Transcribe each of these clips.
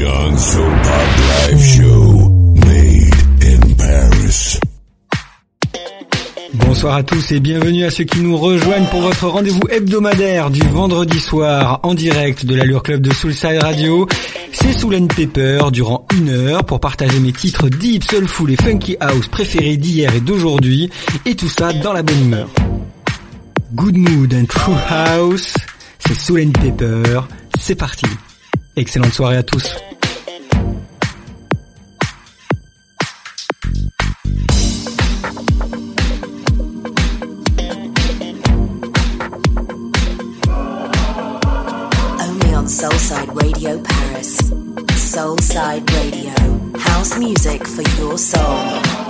Live Show Made in Paris. Bonsoir à tous et bienvenue à ceux qui nous rejoignent pour votre rendez-vous hebdomadaire du vendredi soir en direct de l'Allure Club de Soulside Radio. C'est Soulane Pepper durant une heure pour partager mes titres deep, soulful et funky house préférés d'hier et d'aujourd'hui et tout ça dans la bonne humeur. Good Mood and True House, c'est Soul and Pepper, c'est parti. Excellente soirée à tous. Soulside Radio. House music for your soul.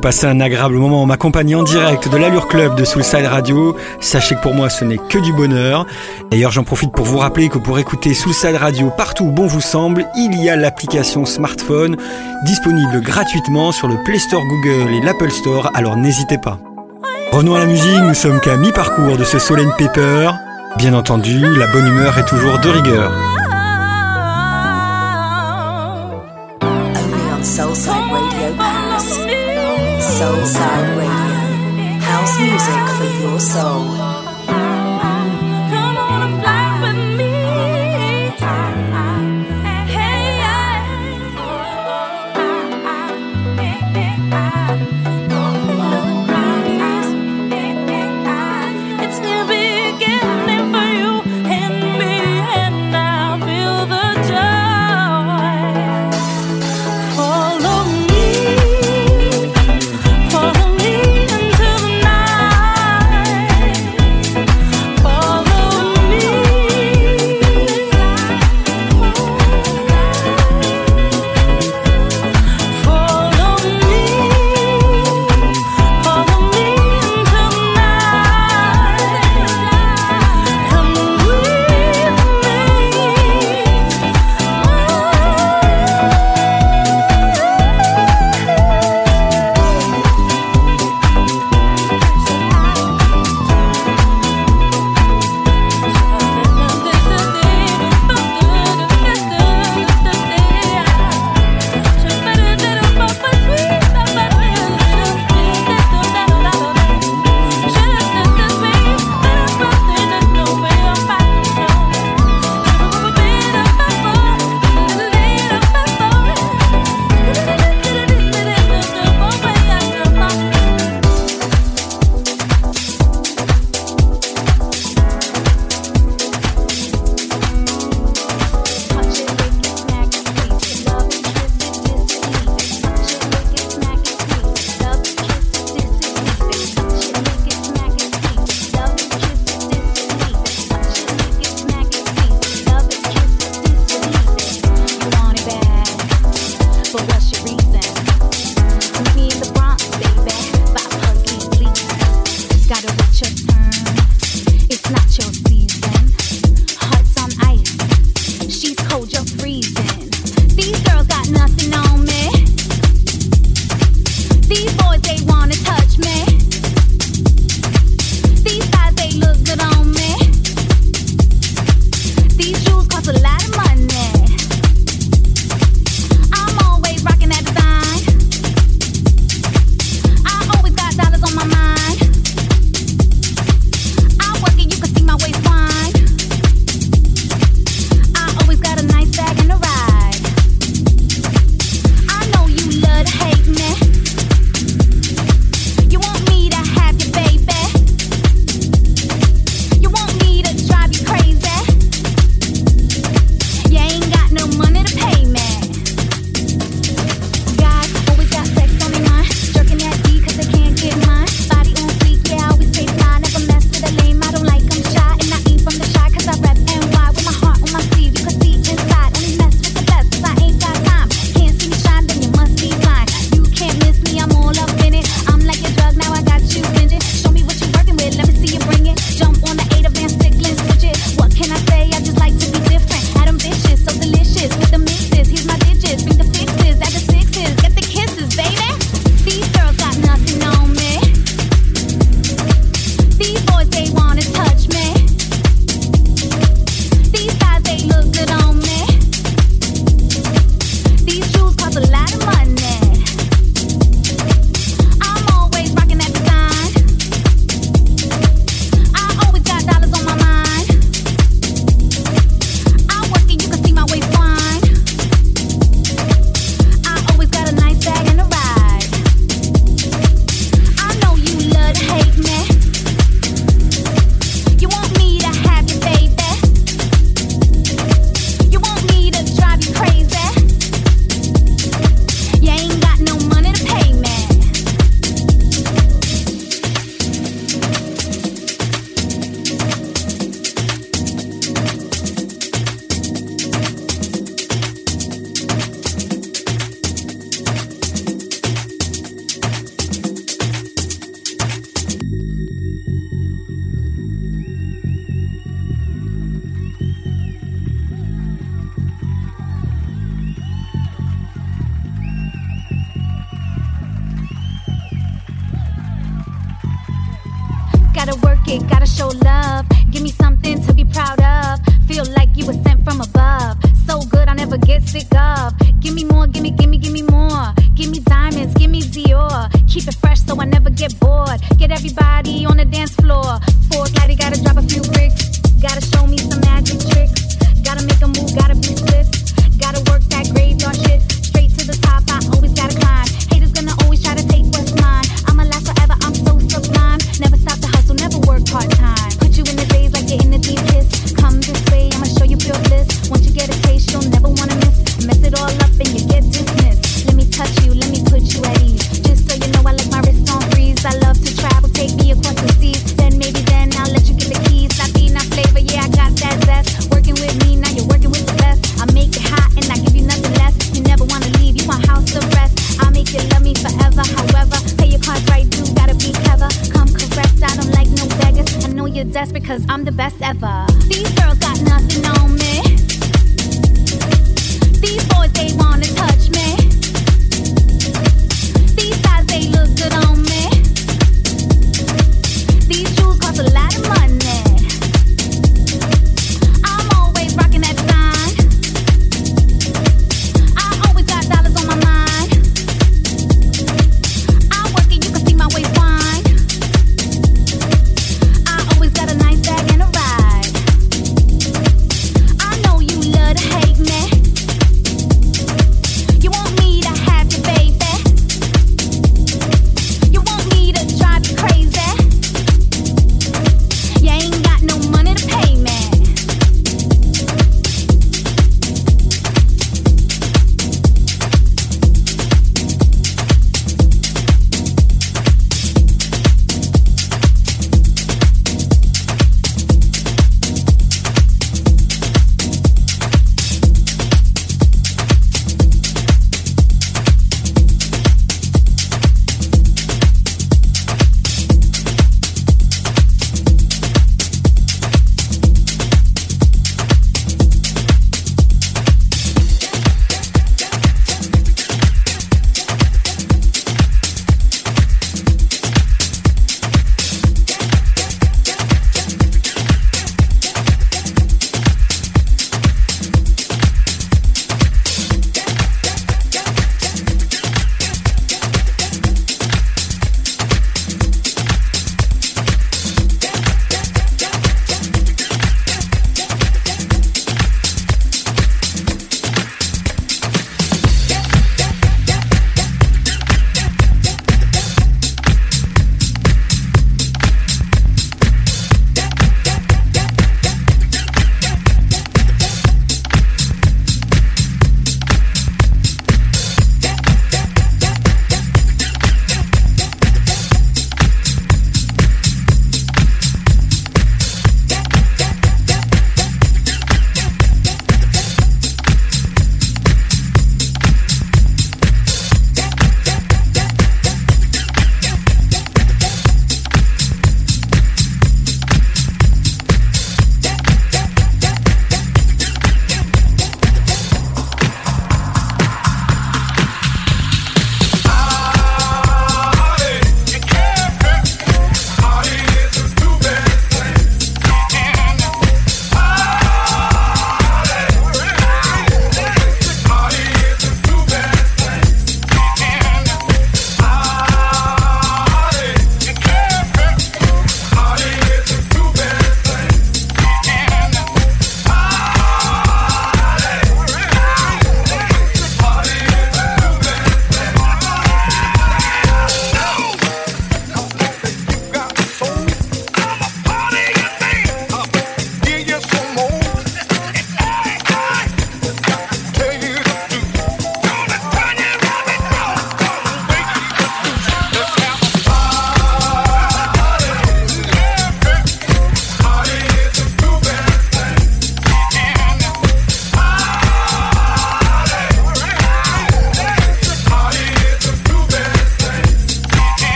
Vous passez un agréable moment en m'accompagnant en direct de l'Allure Club de Soulside Radio. Sachez que pour moi ce n'est que du bonheur. D'ailleurs j'en profite pour vous rappeler que pour écouter Soulside Radio partout où bon vous semble, il y a l'application smartphone disponible gratuitement sur le Play Store Google et l'Apple Store, alors n'hésitez pas. Revenons à la musique, nous sommes qu'à mi-parcours de ce Soul Paper. Bien entendu, la bonne humeur est toujours de rigueur.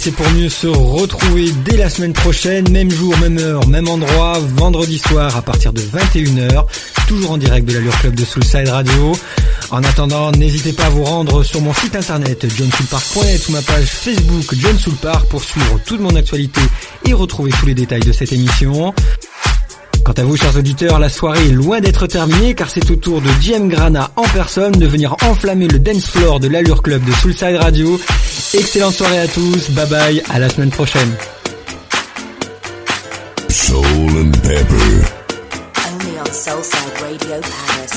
C'est pour mieux se retrouver dès la semaine prochaine, même jour, même heure, même endroit, vendredi soir à partir de 21h, toujours en direct de l'Allure Club de Soulside Radio. En attendant, n'hésitez pas à vous rendre sur mon site internet johnsoulpark.net ou ma page Facebook John Soulpark pour suivre toute mon actualité et retrouver tous les détails de cette émission. Quant à vous, chers auditeurs, la soirée est loin d'être terminée car c'est au tour de GM Grana en personne de venir enflammer le dance floor de l'Allure Club de Soulside Radio. Excellente soirée à tous, bye bye, à la semaine prochaine. Soul and Pepper. Only on Soulside Radio Paris.